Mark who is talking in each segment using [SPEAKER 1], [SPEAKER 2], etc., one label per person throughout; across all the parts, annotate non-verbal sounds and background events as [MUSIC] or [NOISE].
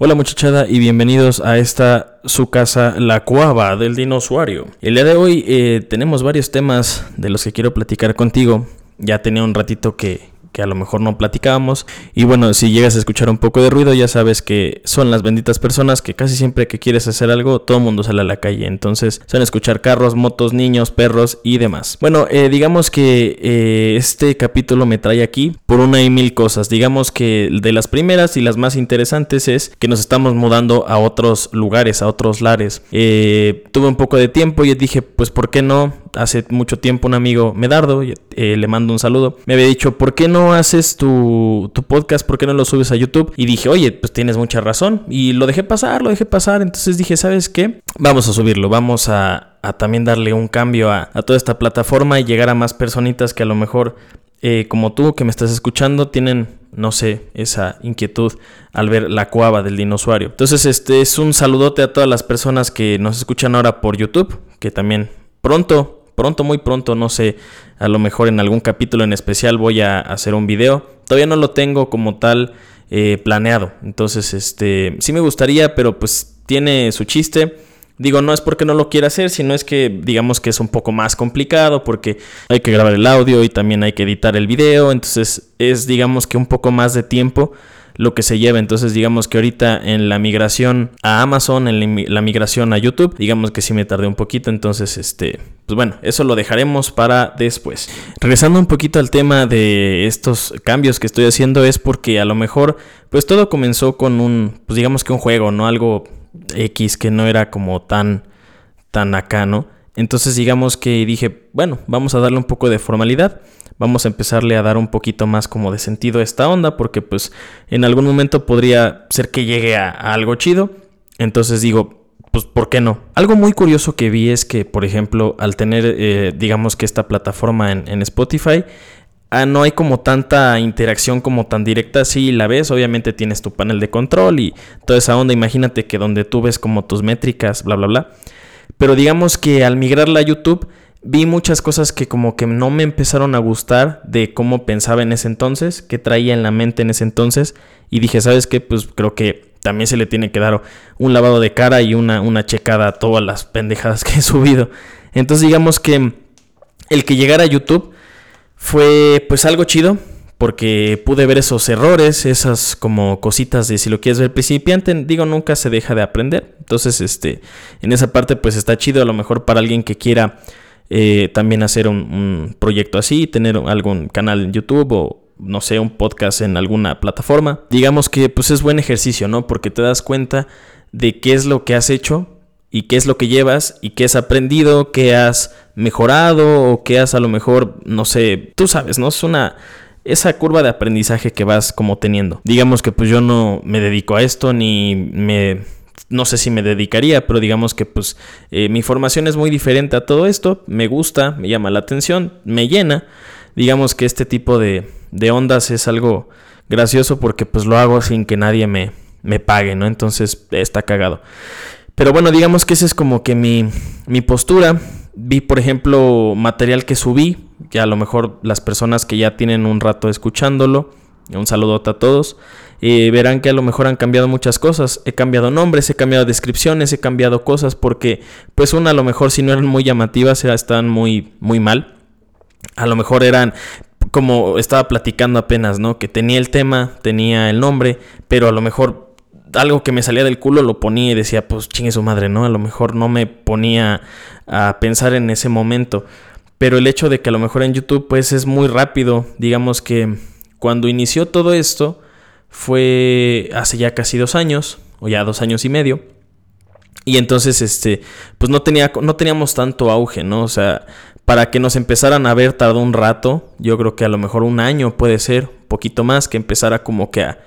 [SPEAKER 1] Hola muchachada y bienvenidos a esta su casa, la cuava del dinosaurio. El día de hoy eh, tenemos varios temas de los que quiero platicar contigo. Ya tenía un ratito que, que a lo mejor no platicábamos. Y bueno, si llegas a escuchar un poco de ruido, ya sabes que son las benditas personas que casi siempre que quieres hacer algo, todo el mundo sale a la calle. Entonces, son escuchar carros, motos, niños, perros y demás. Bueno, eh, digamos que eh, este capítulo me trae aquí por una y mil cosas. Digamos que de las primeras y las más interesantes es que nos estamos mudando a otros lugares, a otros lares. Eh, tuve un poco de tiempo y dije, pues, ¿por qué no? Hace mucho tiempo un amigo, Medardo, le mando un saludo, me había dicho, ¿por qué no haces tu, podcast? ¿Por qué no lo subes a YouTube? Y dije, oye, pues tienes mucha razón. Y lo dejé pasar, lo dejé pasar. Entonces dije, ¿sabes qué? Vamos a subirlo, vamos a, también darle un cambio a, toda esta plataforma y llegar a más personitas que a lo mejor, eh, como tú que me estás escuchando, tienen no sé, esa inquietud al ver la cuava del dinosaurio. Entonces, este es un saludote a todas las personas que nos escuchan ahora por YouTube, que también pronto pronto, muy pronto, no sé, a lo mejor en algún capítulo en especial voy a hacer un video. Todavía no lo tengo como tal eh, planeado. Entonces, este, sí me gustaría, pero pues tiene su chiste. Digo, no es porque no lo quiera hacer, sino es que digamos que es un poco más complicado porque hay que grabar el audio y también hay que editar el video. Entonces es digamos que un poco más de tiempo lo que se lleva. Entonces, digamos que ahorita en la migración a Amazon, en la migración a YouTube, digamos que sí me tardé un poquito. Entonces, este, pues bueno, eso lo dejaremos para después. Regresando un poquito al tema de estos cambios que estoy haciendo, es porque a lo mejor, pues todo comenzó con un, pues digamos que un juego, ¿no? Algo X que no era como tan, tan acá, ¿no? Entonces digamos que dije, bueno, vamos a darle un poco de formalidad vamos a empezarle a dar un poquito más como de sentido a esta onda, porque pues en algún momento podría ser que llegue a, algo chido. Entonces digo, pues ¿por qué no? Algo muy curioso que vi es que, por ejemplo, al tener, eh, digamos que esta plataforma en, Spotify, ah, no hay como tanta interacción como tan directa. Si la ves, obviamente tienes tu panel de control y toda esa onda. Imagínate que donde tú ves como tus métricas, bla, bla, bla. Pero digamos que al migrarla a YouTube, vi muchas cosas que como que no me empezaron a gustar de cómo pensaba en ese entonces, qué traía en la mente en ese entonces y dije, ¿sabes qué? Pues creo que también se le tiene que dar un lavado de cara y una, una checada a todas las pendejadas que he subido. Entonces digamos que el que llegara a YouTube fue pues algo chido porque pude ver esos errores, esas como cositas de si lo quieres ver principiante, digo, nunca se deja de aprender. Entonces, este, en esa parte pues está chido a lo mejor para alguien que quiera eh, también hacer un, proyecto así, tener algún canal en YouTube o no sé, un podcast en alguna plataforma. Digamos que pues es buen ejercicio, ¿no? Porque te das cuenta de qué es lo que has hecho y qué es lo que llevas y qué has aprendido, qué has mejorado o qué has a lo mejor, no sé, tú sabes, ¿no? Es una esa curva de aprendizaje que vas como teniendo. Digamos que pues yo no me dedico a esto ni me no sé si me dedicaría, pero digamos que pues eh, mi formación es muy diferente a todo esto, me gusta, me llama la atención, me llena. Digamos que este tipo de, de ondas es algo gracioso porque pues lo hago sin que nadie me, me pague, ¿no? Entonces está cagado. Pero bueno, digamos que esa es como que mi, mi postura. Vi, por ejemplo, material que subí, que a lo mejor las personas que ya tienen un rato escuchándolo, un saludo a todos. Verán que a lo mejor han cambiado muchas cosas. He cambiado nombres, he cambiado descripciones, he cambiado cosas porque, pues, una a lo mejor si no eran muy llamativas, están muy, muy mal. A lo mejor eran como estaba platicando apenas, ¿no? Que tenía el tema, tenía el nombre, pero a lo mejor algo que me salía del culo lo ponía y decía, pues chingue su madre, ¿no? A lo mejor no me ponía a pensar en ese momento. Pero el hecho de que a lo mejor en YouTube, pues es muy rápido, digamos que cuando inició todo esto fue hace ya casi dos años, o ya dos años y medio. Y entonces, este, pues no, tenía, no teníamos tanto auge, ¿no? O sea, para que nos empezaran a ver tardó un rato, yo creo que a lo mejor un año puede ser, un poquito más, que empezara como que a,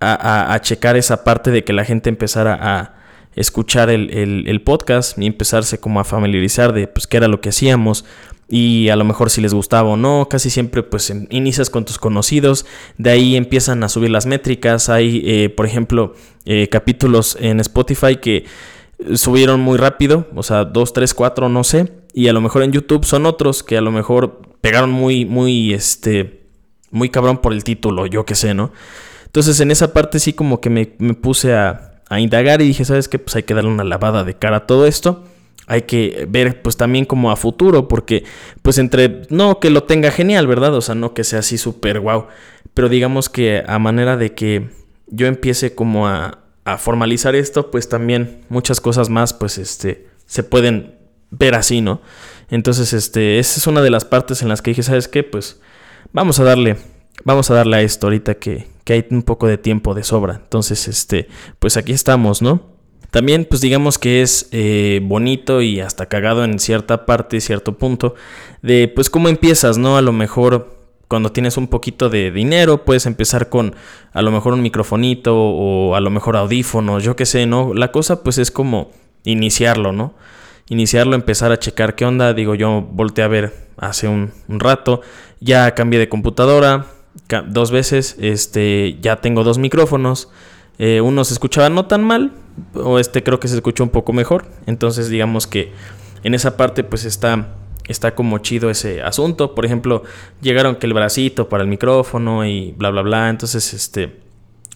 [SPEAKER 1] a, a checar esa parte de que la gente empezara a escuchar el, el, el, podcast y empezarse como a familiarizar de pues qué era lo que hacíamos, y a lo mejor si les gustaba o no, casi siempre pues inicias con tus conocidos, de ahí empiezan a subir las métricas, hay eh, por ejemplo eh, capítulos en Spotify que subieron muy rápido, o sea, 2, 3, 4, no sé, y a lo mejor en YouTube son otros que a lo mejor pegaron muy, muy, este, muy cabrón por el título, yo qué sé, ¿no? Entonces en esa parte sí como que me, puse a, a, indagar y dije, ¿sabes qué? Pues hay que darle una lavada de cara a todo esto. Hay que ver pues también como a futuro, porque pues entre, no que lo tenga genial, ¿verdad? O sea, no que sea así súper guau, pero digamos que a manera de que yo empiece como a, a formalizar esto, pues también muchas cosas más pues este se pueden ver así, ¿no? Entonces, este, esa es una de las partes en las que dije, ¿sabes qué? Pues vamos a darle, vamos a darle a esto ahorita que, que hay un poco de tiempo de sobra. Entonces, este, pues aquí estamos, ¿no? También, pues digamos que es eh, bonito y hasta cagado en cierta parte, cierto punto, de pues cómo empiezas, ¿no? A lo mejor cuando tienes un poquito de dinero, puedes empezar con a lo mejor un microfonito o a lo mejor audífonos, yo qué sé, ¿no? La cosa pues es como iniciarlo, ¿no? Iniciarlo, empezar a checar qué onda, digo yo volteé a ver hace un, rato, ya cambié de computadora dos veces, este, ya tengo dos micrófonos, eh, uno se escuchaba no tan mal, o este creo que se escuchó un poco mejor, entonces digamos que en esa parte pues está está como chido ese asunto. Por ejemplo, llegaron que el bracito para el micrófono y bla, bla, bla. Entonces, este,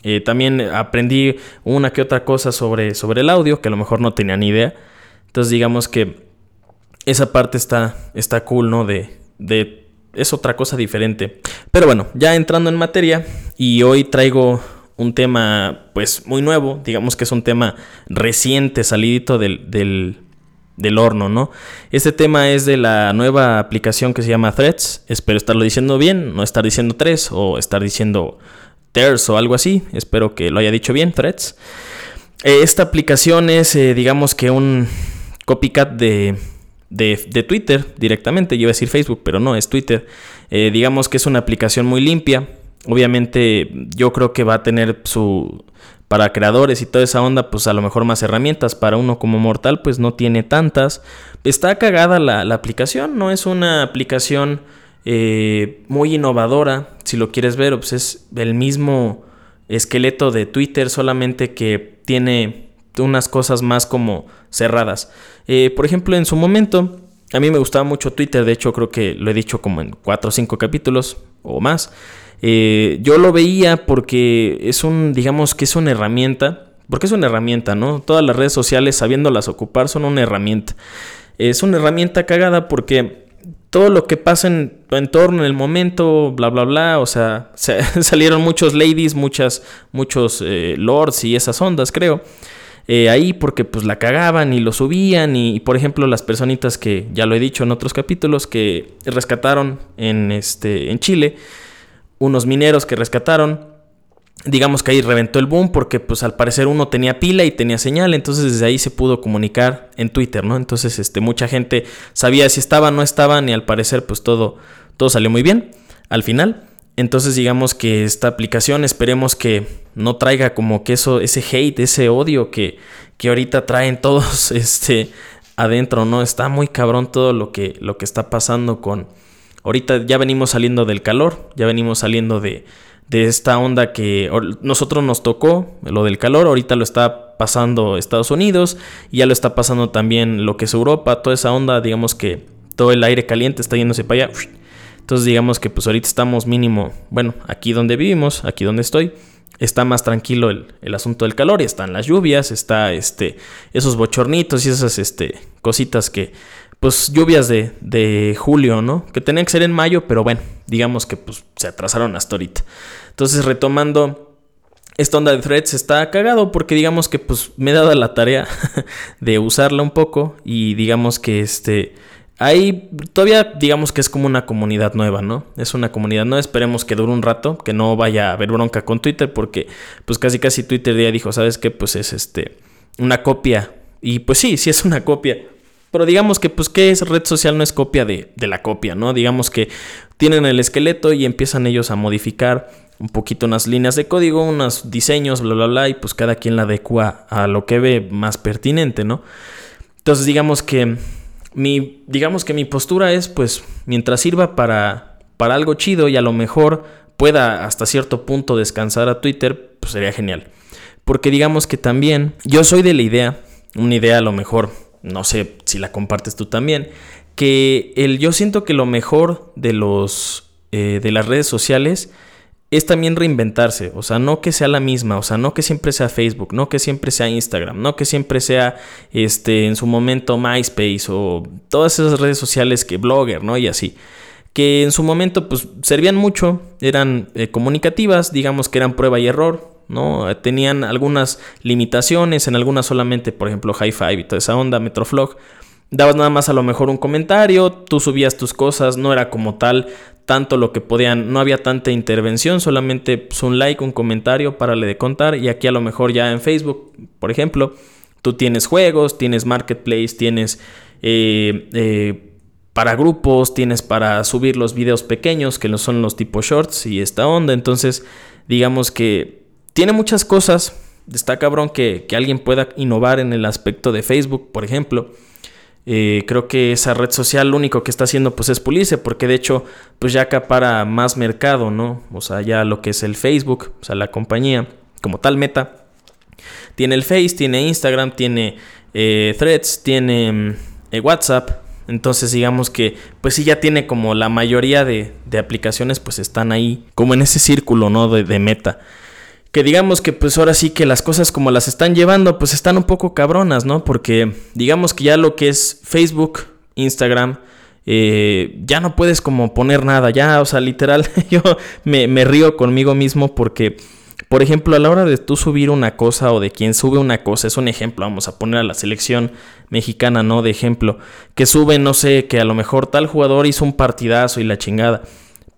[SPEAKER 1] eh, también aprendí una que otra cosa sobre, sobre el audio, que a lo mejor no tenía ni idea. Entonces, digamos que esa parte está, está cool, ¿no? De, de, es otra cosa diferente. Pero bueno, ya entrando en materia, y hoy traigo un tema, pues, muy nuevo. Digamos que es un tema reciente, salidito del, del del horno, ¿no? Este tema es de la nueva aplicación que se llama Threads. Espero estarlo diciendo bien, no estar diciendo tres o estar diciendo Threads o algo así. Espero que lo haya dicho bien, Threads. Eh, esta aplicación es, eh, digamos que un copycat de, de, Twitter directamente. Yo iba a decir Facebook, pero no, es Twitter. Eh, digamos que es una aplicación muy limpia. Obviamente yo creo que va a tener su, para creadores y toda esa onda, pues a lo mejor más herramientas. Para uno como mortal, pues no tiene tantas. Está cagada la, aplicación, no es una aplicación eh, muy innovadora. Si lo quieres ver, pues es el mismo esqueleto de Twitter, solamente que tiene unas cosas más como cerradas. Eh, por ejemplo, en su momento, a mí me gustaba mucho Twitter, de hecho creo que lo he dicho como en 4 o 5 capítulos o más. Eh, yo lo veía porque es un, digamos que es una herramienta, porque es una herramienta, ¿no? Todas las redes sociales, sabiéndolas ocupar, son una herramienta. Es una herramienta cagada porque todo lo que pasa en tu entorno, en el momento, bla, bla, bla, o sea, [LAUGHS] salieron muchos ladies, muchas, muchos eh, lords y esas ondas, creo. Eh, ahí porque pues la cagaban y lo subían y, por ejemplo las personitas que ya lo he dicho en otros capítulos que rescataron en este en Chile unos mineros que rescataron. Digamos que ahí reventó el boom porque pues al parecer uno tenía pila y tenía señal, entonces desde ahí se pudo comunicar en Twitter, ¿no? Entonces este mucha gente sabía si estaban o no estaban y al parecer pues todo todo salió muy bien al final. Entonces digamos que esta aplicación esperemos que no traiga como que eso ese hate, ese odio que que ahorita traen todos [LAUGHS] este adentro, ¿no? Está muy cabrón todo lo que lo que está pasando con Ahorita ya venimos saliendo del calor, ya venimos saliendo de, esta onda que nosotros nos tocó, lo del calor, ahorita lo está pasando Estados Unidos y ya lo está pasando también lo que es Europa, toda esa onda, digamos que todo el aire caliente está yéndose para allá. Entonces digamos que pues ahorita estamos mínimo, bueno, aquí donde vivimos, aquí donde estoy, está más tranquilo el, el, asunto del calor y están las lluvias, está este, esos bochornitos y esas este, cositas que pues lluvias de, de, julio, ¿no? Que tenían que ser en mayo, pero bueno, digamos que pues se atrasaron hasta ahorita. Entonces, retomando, esta onda de threads está cagado porque digamos que pues me he dado la tarea [LAUGHS] de usarla un poco y digamos que este... Ahí todavía digamos que es como una comunidad nueva, ¿no? Es una comunidad nueva, esperemos que dure un rato, que no vaya a haber bronca con Twitter porque pues casi casi Twitter ya dijo, ¿sabes qué? Pues es este una copia. Y pues sí, sí es una copia pero digamos que, pues, ¿qué es red social? No es copia de, la copia, ¿no? Digamos que tienen el esqueleto y empiezan ellos a modificar un poquito unas líneas de código, unos diseños, bla, bla, bla, y pues cada quien la adecua a lo que ve más pertinente, ¿no? Entonces, digamos que mi, digamos que mi postura es, pues, mientras sirva para, para algo chido y a lo mejor pueda hasta cierto punto descansar a Twitter, pues sería genial. Porque digamos que también yo soy de la idea, una idea a lo mejor no sé si la compartes tú también, que el, yo siento que lo mejor de, los, eh, de las redes sociales es también reinventarse, o sea, no que sea la misma, o sea, no que siempre sea Facebook, no que siempre sea Instagram, no que siempre sea este en su momento MySpace o todas esas redes sociales que Blogger, ¿no? Y así que en su momento pues servían mucho, eran eh, comunicativas, digamos que eran prueba y error, ¿no? Tenían algunas limitaciones, en algunas solamente, por ejemplo, High Five y toda esa onda, Metroflog. Dabas nada más a lo mejor un comentario, tú subías tus cosas, no era como tal tanto lo que podían, no había tanta intervención, solamente pues, un like, un comentario para le de contar y aquí a lo mejor ya en Facebook, por ejemplo, tú tienes juegos, tienes marketplace, tienes eh, eh, para grupos, tienes para subir los videos pequeños, que no son los tipo shorts y esta onda. Entonces, digamos que tiene muchas cosas. Está cabrón que, alguien pueda innovar en el aspecto de Facebook, por ejemplo. Eh, creo que esa red social lo único que está haciendo pues es pulirse, porque de hecho pues ya acapara más mercado, ¿no? O sea, ya lo que es el Facebook, o sea, la compañía como tal meta. Tiene el Face, tiene Instagram, tiene eh, Threads, tiene mm, eh, WhatsApp, entonces digamos que pues sí ya tiene como la mayoría de, aplicaciones pues están ahí como en ese círculo, ¿no? De, de, meta. Que digamos que pues ahora sí que las cosas como las están llevando pues están un poco cabronas, ¿no? Porque digamos que ya lo que es Facebook, Instagram, eh, ya no puedes como poner nada, ya, o sea, literal, [LAUGHS] yo me, me río conmigo mismo porque por ejemplo, a la hora de tú subir una cosa o de quien sube una cosa, es un ejemplo, vamos a poner a la selección mexicana, ¿no? De ejemplo, que sube, no sé, que a lo mejor tal jugador hizo un partidazo y la chingada.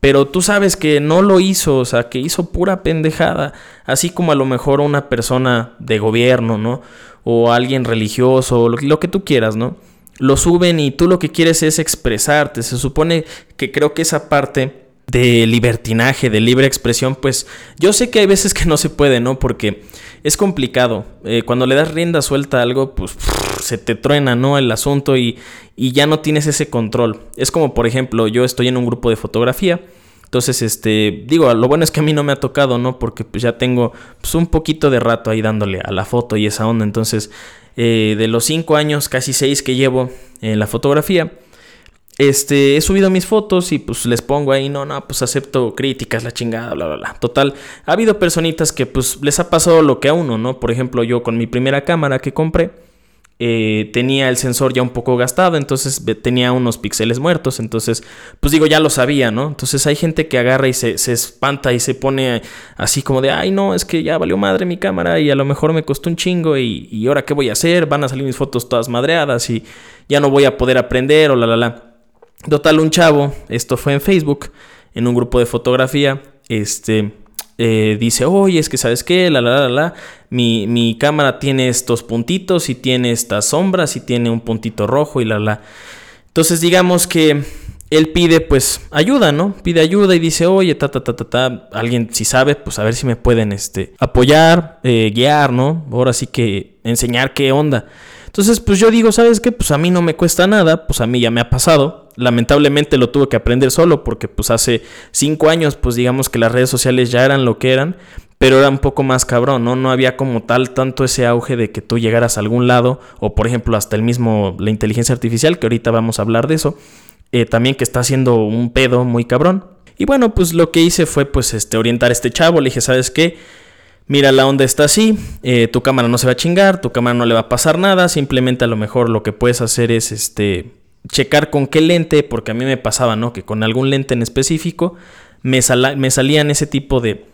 [SPEAKER 1] Pero tú sabes que no lo hizo, o sea, que hizo pura pendejada. Así como a lo mejor una persona de gobierno, ¿no? O alguien religioso, lo, lo que tú quieras, ¿no? Lo suben y tú lo que quieres es expresarte. Se supone que creo que esa parte de libertinaje, de libre expresión, pues yo sé que hay veces que no se puede, ¿no? Porque es complicado. Eh, cuando le das rienda suelta a algo, pues se te truena, ¿no? El asunto y, y, ya no tienes ese control. Es como, por ejemplo, yo estoy en un grupo de fotografía. Entonces, este, digo, lo bueno es que a mí no me ha tocado, ¿no? Porque pues ya tengo pues, un poquito de rato ahí dándole a la foto y esa onda. Entonces, eh, de los cinco años, casi seis que llevo en la fotografía, este, he subido mis fotos y pues les pongo ahí, no, no, pues acepto críticas, la chingada, bla, bla, bla. Total, ha habido personitas que pues les ha pasado lo que a uno, ¿no? Por ejemplo, yo con mi primera cámara que compré, eh, tenía el sensor ya un poco gastado, entonces tenía unos píxeles muertos, entonces, pues digo, ya lo sabía, ¿no? Entonces hay gente que agarra y se, espanta y se pone así como de, ay, no, es que ya valió madre mi cámara y a lo mejor me costó un chingo y, y ahora qué voy a hacer, van a salir mis fotos todas madreadas y ya no voy a poder aprender o la, la, la. Total, un chavo, esto fue en Facebook, en un grupo de fotografía, este, eh, dice, oye, es que sabes qué, la, la, la, la, mi, mi, cámara tiene estos puntitos y tiene estas sombras y tiene un puntito rojo y la, la. Entonces digamos que él pide pues ayuda, ¿no? Pide ayuda y dice, oye, ta, ta, ta, ta, ta, alguien si sabe, pues a ver si me pueden, este, apoyar, eh, guiar, ¿no? Ahora sí que enseñar qué onda. Entonces, pues yo digo, ¿sabes qué? Pues a mí no me cuesta nada, pues a mí ya me ha pasado. Lamentablemente lo tuve que aprender solo porque pues hace cinco años, pues digamos que las redes sociales ya eran lo que eran, pero era un poco más cabrón, ¿no? No había como tal tanto ese auge de que tú llegaras a algún lado, o por ejemplo hasta el mismo, la inteligencia artificial, que ahorita vamos a hablar de eso, eh, también que está haciendo un pedo muy cabrón. Y bueno, pues lo que hice fue pues este, orientar a este chavo, le dije, ¿sabes qué? Mira, la onda está así, eh, tu cámara no se va a chingar, tu cámara no le va a pasar nada, simplemente a lo mejor lo que puedes hacer es este checar con qué lente, porque a mí me pasaba, ¿no? Que con algún lente en específico me, me salían ese tipo de,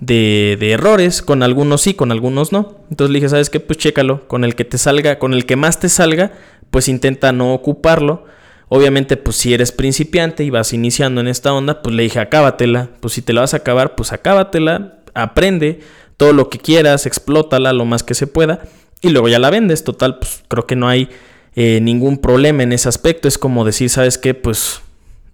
[SPEAKER 1] de, de, errores, con algunos sí, con algunos no. Entonces le dije, ¿sabes qué? Pues chécalo, con el que te salga, con el que más te salga, pues intenta no ocuparlo. Obviamente, pues si eres principiante y vas iniciando en esta onda, pues le dije, acábatela. Pues si te la vas a acabar, pues acábatela, aprende, todo lo que quieras, explótala lo más que se pueda y luego ya la vendes. Total, pues creo que no hay eh, ningún problema en ese aspecto. Es como decir, ¿sabes qué? Pues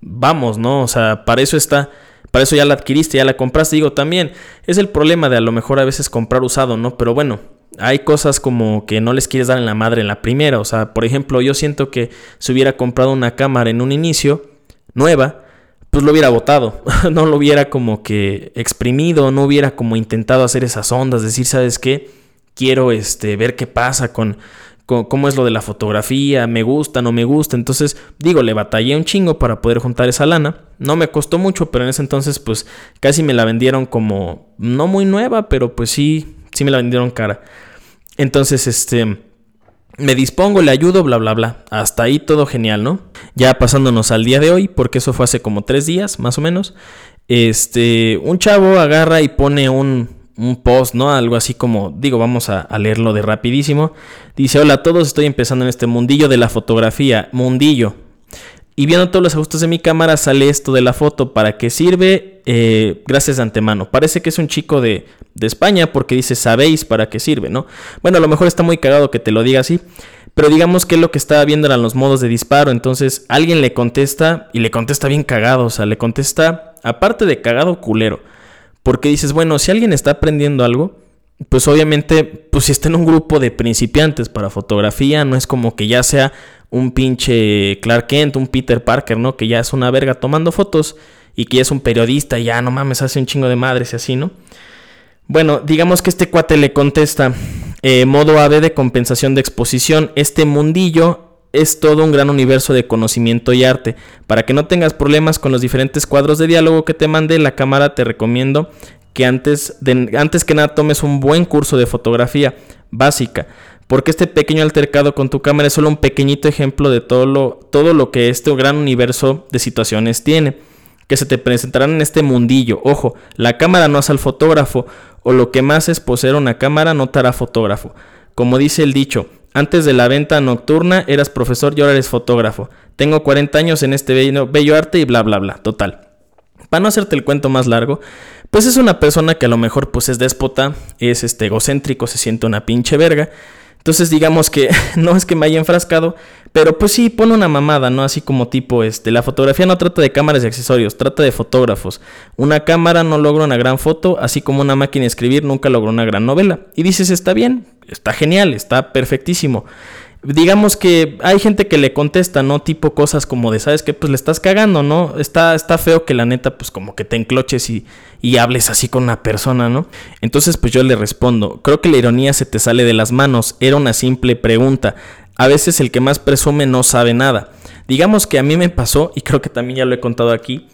[SPEAKER 1] vamos, ¿no? O sea, para eso está, para eso ya la adquiriste, ya la compraste. Digo, también es el problema de a lo mejor a veces comprar usado, ¿no? Pero bueno, hay cosas como que no les quieres dar en la madre en la primera. O sea, por ejemplo, yo siento que si hubiera comprado una cámara en un inicio, nueva, pues lo hubiera votado, [LAUGHS] no lo hubiera como que exprimido, no hubiera como intentado hacer esas ondas, decir, ¿sabes qué? Quiero este, ver qué pasa con, cómo es lo de la fotografía, me gusta, no me gusta. Entonces, digo, le batallé un chingo para poder juntar esa lana. No me costó mucho, pero en ese entonces, pues casi me la vendieron como, no muy nueva, pero pues sí, sí me la vendieron cara. Entonces, este, me dispongo, le ayudo, bla, bla, bla. Hasta ahí todo genial, ¿no? Ya pasándonos al día de hoy, porque eso fue hace como tres días, más o menos. Este, un chavo agarra y pone un, un post, ¿no? Algo así como, digo, vamos a, leerlo de rapidísimo. Dice, hola a todos, estoy empezando en este mundillo de la fotografía, mundillo. Y viendo todos los ajustes de mi cámara sale esto de la foto, ¿para qué sirve? Eh, gracias de antemano. Parece que es un chico de, de España porque dice, sabéis para qué sirve, ¿no? Bueno, a lo mejor está muy cagado que te lo diga así, pero digamos que lo que estaba viendo eran los modos de disparo, entonces alguien le contesta y le contesta bien cagado, o sea, le contesta, aparte de cagado, culero. Porque dices, bueno, si alguien está aprendiendo algo, pues obviamente, pues si está en un grupo de principiantes para fotografía, no es como que ya sea un pinche Clark Kent, un Peter Parker, ¿no? Que ya es una verga tomando fotos y que ya es un periodista y ya no mames, hace un chingo de madres y así, ¿no? Bueno, digamos que este cuate le contesta, eh, modo AB de compensación de exposición, este mundillo es todo un gran universo de conocimiento y arte. Para que no tengas problemas con los diferentes cuadros de diálogo que te mande la cámara, te recomiendo que antes, de, antes que nada tomes un buen curso de fotografía básica. Porque este pequeño altercado con tu cámara es solo un pequeñito ejemplo de todo lo, todo lo que este gran universo de situaciones tiene. Que se te presentarán en este mundillo. Ojo, la cámara no hace al fotógrafo, o lo que más es poseer una cámara no te hará fotógrafo. Como dice el dicho, antes de la venta nocturna eras profesor y ahora eres fotógrafo. Tengo 40 años en este bello, arte y bla bla bla. Total. Para no hacerte el cuento más largo, pues es una persona que a lo mejor pues es déspota, es este egocéntrico, se siente una pinche verga. Entonces digamos que [LAUGHS] no es que me haya enfrascado, pero pues sí pone una mamada, ¿no? Así como tipo, este, la fotografía no trata de cámaras y accesorios, trata de fotógrafos. Una cámara no logra una gran foto, así como una máquina de escribir nunca logró una gran novela. Y dices, está bien, está genial, está perfectísimo. Digamos que hay gente que le contesta, ¿no? Tipo cosas como de, ¿sabes qué? Pues le estás cagando, ¿no? Está, está feo que la neta, pues como que te encloches y, y hables así con una persona, ¿no? Entonces, pues yo le respondo, creo que la ironía se te sale de las manos, era una simple pregunta. A veces el que más presume no sabe nada. Digamos que a mí me pasó, y creo que también ya lo he contado aquí,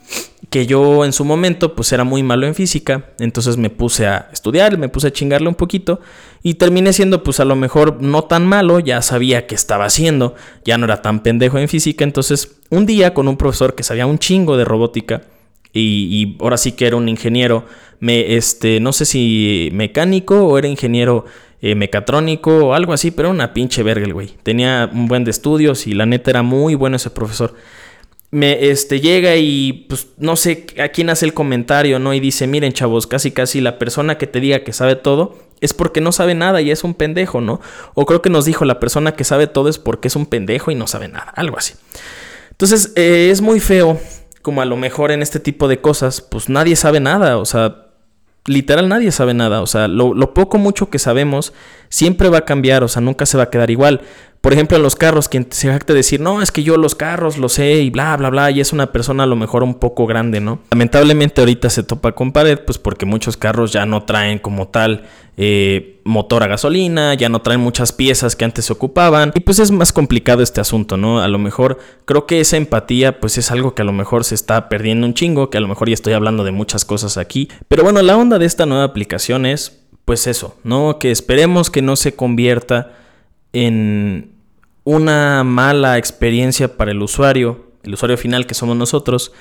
[SPEAKER 1] que yo en su momento pues era muy malo en física, entonces me puse a estudiar, me puse a chingarle un poquito y terminé siendo pues a lo mejor no tan malo, ya sabía qué estaba haciendo, ya no era tan pendejo en física, entonces un día con un profesor que sabía un chingo de robótica y, ahora sí que era un ingeniero, me, este, no sé si mecánico o era ingeniero eh, mecatrónico o algo así, pero era una pinche verga el güey, tenía un buen de estudios y la neta era muy bueno ese profesor me este, llega y pues no sé a quién hace el comentario, ¿no? Y dice, miren chavos, casi casi la persona que te diga que sabe todo es porque no sabe nada y es un pendejo, ¿no? O creo que nos dijo la persona que sabe todo es porque es un pendejo y no sabe nada, algo así. Entonces eh, es muy feo, como a lo mejor en este tipo de cosas, pues nadie sabe nada, o sea, literal nadie sabe nada, o sea, lo, lo poco mucho que sabemos siempre va a cambiar, o sea, nunca se va a quedar igual. Por ejemplo, en los carros, quien se jacta decir, no, es que yo los carros lo sé y bla, bla, bla, y es una persona a lo mejor un poco grande, ¿no? Lamentablemente ahorita se topa con pared, pues porque muchos carros ya no traen como tal eh, motor a gasolina, ya no traen muchas piezas que antes se ocupaban, y pues es más complicado este asunto, ¿no? A lo mejor creo que esa empatía, pues es algo que a lo mejor se está perdiendo un chingo, que a lo mejor ya estoy hablando de muchas cosas aquí, pero bueno, la onda de esta nueva aplicación es, pues eso, ¿no? Que esperemos que no se convierta en una mala experiencia para el usuario, el usuario final que somos nosotros,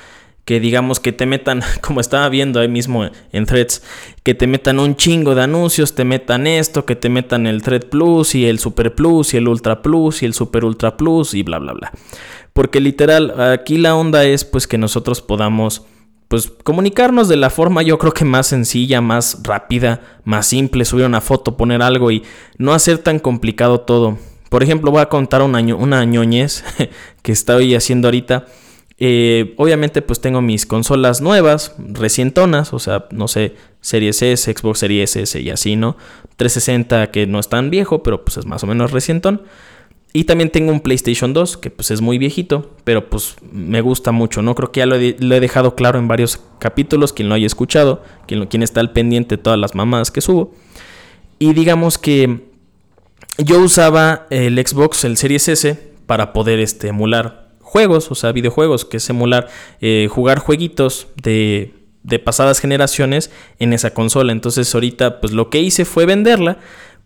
[SPEAKER 1] que digamos que te metan, [LAUGHS] como estaba viendo ahí mismo en Threads, que te metan un chingo de anuncios, te metan esto, que te metan el Thread Plus y el Super Plus y el Ultra Plus y el Super Ultra Plus y bla bla bla. Porque literal, aquí la onda es pues que nosotros podamos pues comunicarnos de la forma yo creo que más sencilla, más rápida, más simple, subir una foto, poner algo y no hacer tan complicado todo. Por ejemplo, voy a contar una, una ñoñez [LAUGHS] que estoy haciendo ahorita. Eh, obviamente pues tengo mis consolas nuevas, recientonas, o sea, no sé, Series S, Xbox Series S y así, ¿no? 360 que no es tan viejo, pero pues es más o menos recientón. Y también tengo un PlayStation 2 que pues es muy viejito, pero pues me gusta mucho, ¿no? Creo que ya lo he, dejado claro en varios capítulos, quien lo haya escuchado, quien, quien está al pendiente de todas las mamadas que subo. Y digamos que yo usaba el Xbox, el Series S, para poder este, emular juegos, o sea, videojuegos, que es emular, eh, jugar jueguitos de, de pasadas generaciones en esa consola. Entonces ahorita pues lo que hice fue venderla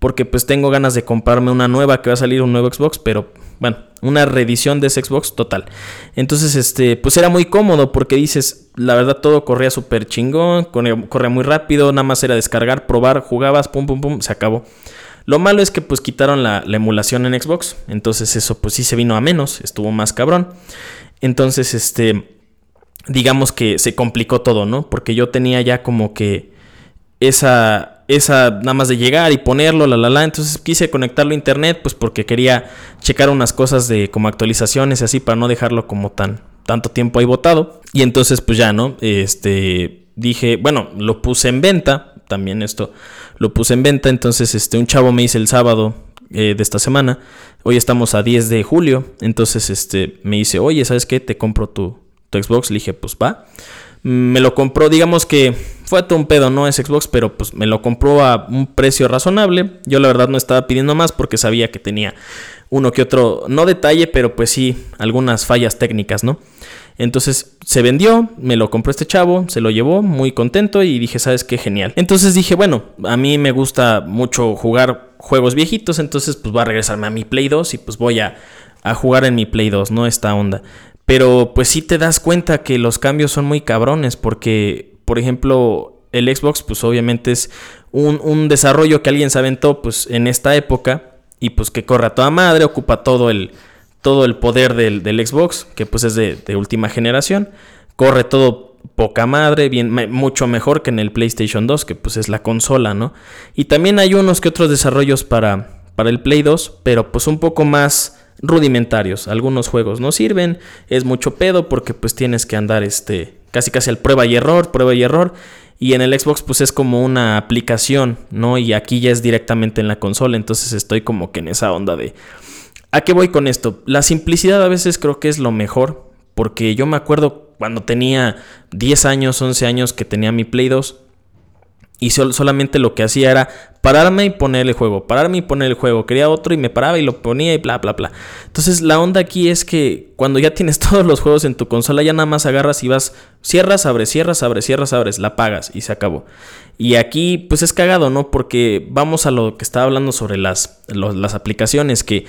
[SPEAKER 1] porque pues tengo ganas de comprarme una nueva que va a salir un nuevo Xbox, pero bueno, una reedición de ese Xbox total. Entonces, este, pues era muy cómodo porque dices, la verdad todo corría súper chingón, corría muy rápido, nada más era descargar, probar, jugabas, pum, pum, pum, se acabó. Lo malo es que pues quitaron la, la emulación en Xbox, entonces eso pues sí se vino a menos, estuvo más cabrón. Entonces, este, digamos que se complicó todo, ¿no? Porque yo tenía ya como que esa esa nada más de llegar y ponerlo, la la la. Entonces quise conectarlo a internet, pues porque quería checar unas cosas de como actualizaciones y así para no dejarlo como tan tanto tiempo ahí botado. Y entonces, pues ya, ¿no? Este dije, bueno, lo puse en venta. También esto lo puse en venta. Entonces, este, un chavo me dice el sábado eh, de esta semana. Hoy estamos a 10 de julio. Entonces, este, me dice, oye, ¿sabes qué? Te compro tu, tu Xbox. Le dije, pues va me lo compró, digamos que fue todo un pedo, no es Xbox, pero pues me lo compró a un precio razonable. Yo la verdad no estaba pidiendo más porque sabía que tenía uno que otro, no detalle, pero pues sí, algunas fallas técnicas, ¿no? Entonces se vendió, me lo compró este chavo, se lo llevó muy contento y dije, ¿sabes qué? Genial. Entonces dije, bueno, a mí me gusta mucho jugar juegos viejitos, entonces pues voy a regresarme a mi Play 2 y pues voy a, a jugar en mi Play 2, ¿no? Esta onda. Pero pues sí te das cuenta que los cambios son muy cabrones porque, por ejemplo, el Xbox pues obviamente es un, desarrollo que alguien se aventó pues en esta época y pues que corre a toda madre, ocupa todo el, todo el poder del, Xbox, que pues es de, última generación, corre todo poca madre, bien, mucho mejor que en el PlayStation 2, que pues es la consola, ¿no? Y también hay unos que otros desarrollos para, para el Play 2, pero pues un poco más rudimentarios. Algunos juegos no sirven, es mucho pedo porque pues tienes que andar este casi casi al prueba y error, prueba y error. Y en el Xbox pues es como una aplicación, ¿no? Y aquí ya es directamente en la consola, entonces estoy como que en esa onda de ¿A qué voy con esto? La simplicidad a veces creo que es lo mejor, porque yo me acuerdo cuando tenía 10 años, 11 años que tenía mi Play 2, y solamente lo que hacía era pararme y poner el juego, pararme y poner el juego. Quería otro y me paraba y lo ponía y bla, bla, bla. Entonces la onda aquí es que cuando ya tienes [LAUGHS] todos los juegos en tu consola, ya nada más agarras y vas, cierras, abres, cierras, abres, cierras, abres, la pagas y se acabó. Y aquí pues es cagado, ¿no? Porque vamos a lo que estaba hablando sobre las, las aplicaciones, que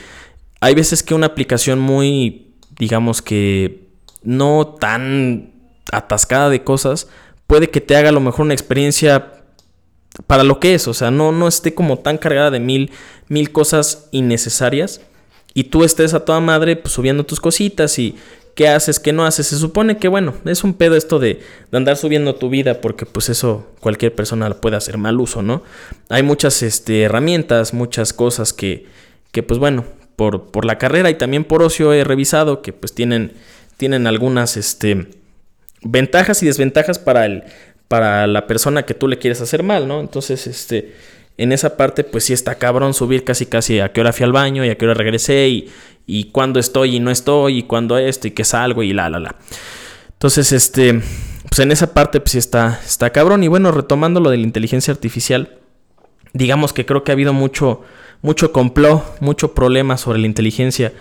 [SPEAKER 1] hay veces que una aplicación muy, digamos que no tan atascada de cosas, puede que te haga a lo mejor una experiencia para lo que es, o sea, no, no esté como tan cargada de mil, mil cosas innecesarias y tú estés a toda madre pues, subiendo tus cositas y qué haces, qué no haces. Se supone que, bueno, es un pedo esto de, de, andar subiendo tu vida porque pues eso cualquier persona puede hacer mal uso, ¿no? Hay muchas este, herramientas, muchas cosas que, que pues bueno, por, por la carrera y también por ocio he revisado que pues tienen, tienen algunas este, ventajas y desventajas para el para la persona que tú le quieres hacer mal, ¿no? Entonces, este, en esa parte, pues sí está cabrón subir casi casi a qué hora fui al baño y a qué hora regresé y, y cuándo estoy y no estoy y cuándo esto y que salgo y la, la, la. Entonces, este, pues en esa parte, pues sí está, está cabrón. Y bueno, retomando lo de la inteligencia artificial, digamos que creo que ha habido mucho, mucho complot, mucho problema sobre la inteligencia,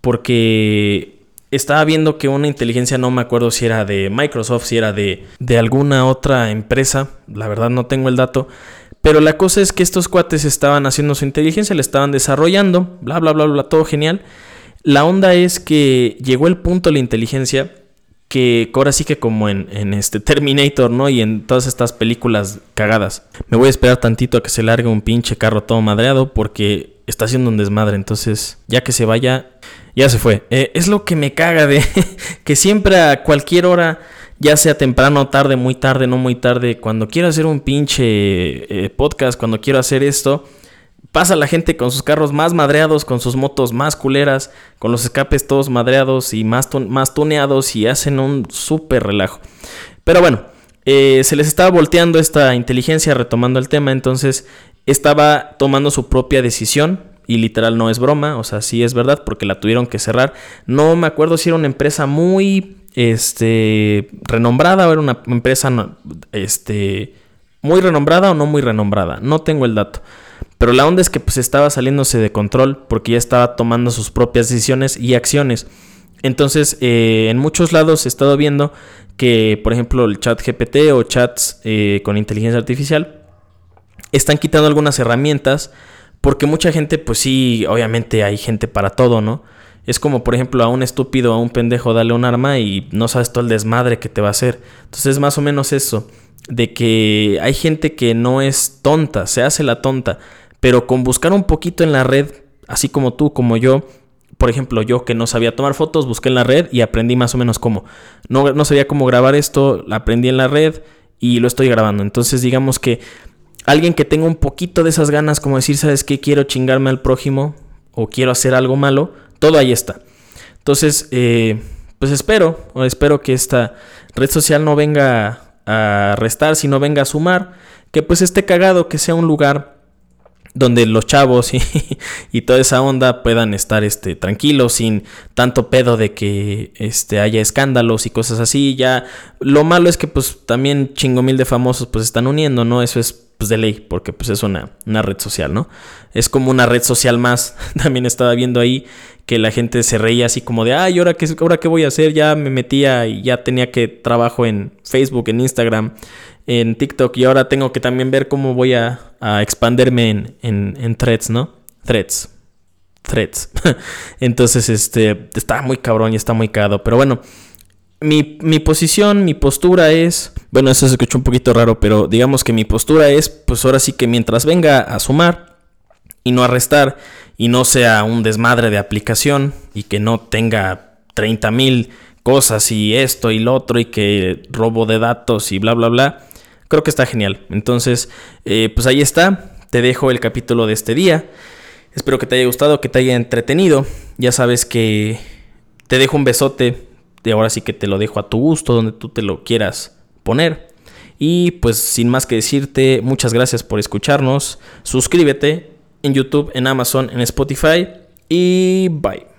[SPEAKER 1] porque estaba viendo que una inteligencia, no me acuerdo si era de Microsoft, si era de, de alguna otra empresa, la verdad no tengo el dato, pero la cosa es que estos cuates estaban haciendo su inteligencia, la estaban desarrollando, bla, bla, bla, bla, todo genial. La onda es que llegó el punto de la inteligencia que ahora sí que como en, en, este Terminator, ¿no? Y en todas estas películas cagadas. Me voy a esperar tantito a que se largue un pinche carro todo madreado porque está haciendo un desmadre. Entonces, ya que se vaya, ya se fue. Eh, es lo que me caga de [LAUGHS] que siempre a cualquier hora, ya sea temprano, tarde, muy tarde, no muy tarde, cuando quiero hacer un pinche eh, podcast, cuando quiero hacer esto, pasa la gente con sus carros más madreados, con sus motos más culeras, con los escapes todos madreados y más, más tuneados y hacen un súper relajo. Pero bueno, eh, se les estaba volteando esta inteligencia retomando el tema, entonces estaba tomando su propia decisión y literal no es broma, o sea, sí es verdad porque la tuvieron que cerrar. No me acuerdo si era una empresa muy este renombrada o era una empresa este muy renombrada o no muy renombrada, no tengo el dato. Pero la onda es que pues estaba saliéndose de control porque ya estaba tomando sus propias decisiones y acciones. Entonces, eh, en muchos lados he estado viendo que, por ejemplo, el chat GPT o chats eh, con inteligencia artificial están quitando algunas herramientas porque mucha gente, pues sí, obviamente hay gente para todo, ¿no? Es como, por ejemplo, a un estúpido, a un pendejo, darle un arma y no sabes todo el desmadre que te va a hacer. Entonces, más o menos eso, de que hay gente que no es tonta, se hace la tonta, pero con buscar un poquito en la red, así como tú, como yo, por ejemplo, yo que no sabía tomar fotos, busqué en la red y aprendí más o menos cómo. No, no sabía cómo grabar esto, aprendí en la red y lo estoy grabando. Entonces, digamos que alguien que tenga un poquito de esas ganas, como decir, ¿sabes qué? Quiero chingarme al prójimo o quiero hacer algo malo, todo ahí está. Entonces, eh, pues espero, o espero que esta red social no venga a restar, sino venga a sumar, que pues esté cagado, que sea un lugar donde los chavos [LAUGHS] y, toda esa onda puedan estar este, tranquilos sin tanto pedo de que este, haya escándalos y cosas así. Ya lo malo es que pues también chingo mil de famosos pues están uniendo, ¿no? Eso es pues de ley, porque pues es una, una red social, ¿no? Es como una red social más. [LAUGHS] También estaba viendo ahí que la gente se reía así como de, ay, ¿ahora qué, ahora qué voy a hacer? Ya me metía y ya tenía que trabajo en Facebook, en Instagram, en TikTok y ahora tengo que también ver cómo voy a, a expanderme en, en, en threads, ¿no? Threads. Threads. [LAUGHS] Entonces, este, está muy cabrón y está muy cagado. Pero bueno, mi, mi, posición, mi postura es, bueno, eso se escuchó un poquito raro, pero digamos que mi postura es, pues ahora sí que mientras venga a sumar y no a restar y no sea un desmadre de aplicación y que no tenga 30 mil cosas y esto y lo otro y que robo de datos y bla, bla, bla, creo que está genial. Entonces, eh, pues ahí está, te dejo el capítulo de este día. Espero que te haya gustado, que te haya entretenido. Ya sabes que te dejo un besote de ahora sí que te lo dejo a tu gusto, donde tú te lo quieras poner. Y pues sin más que decirte, muchas gracias por escucharnos. Suscríbete en YouTube, en Amazon, en Spotify y bye.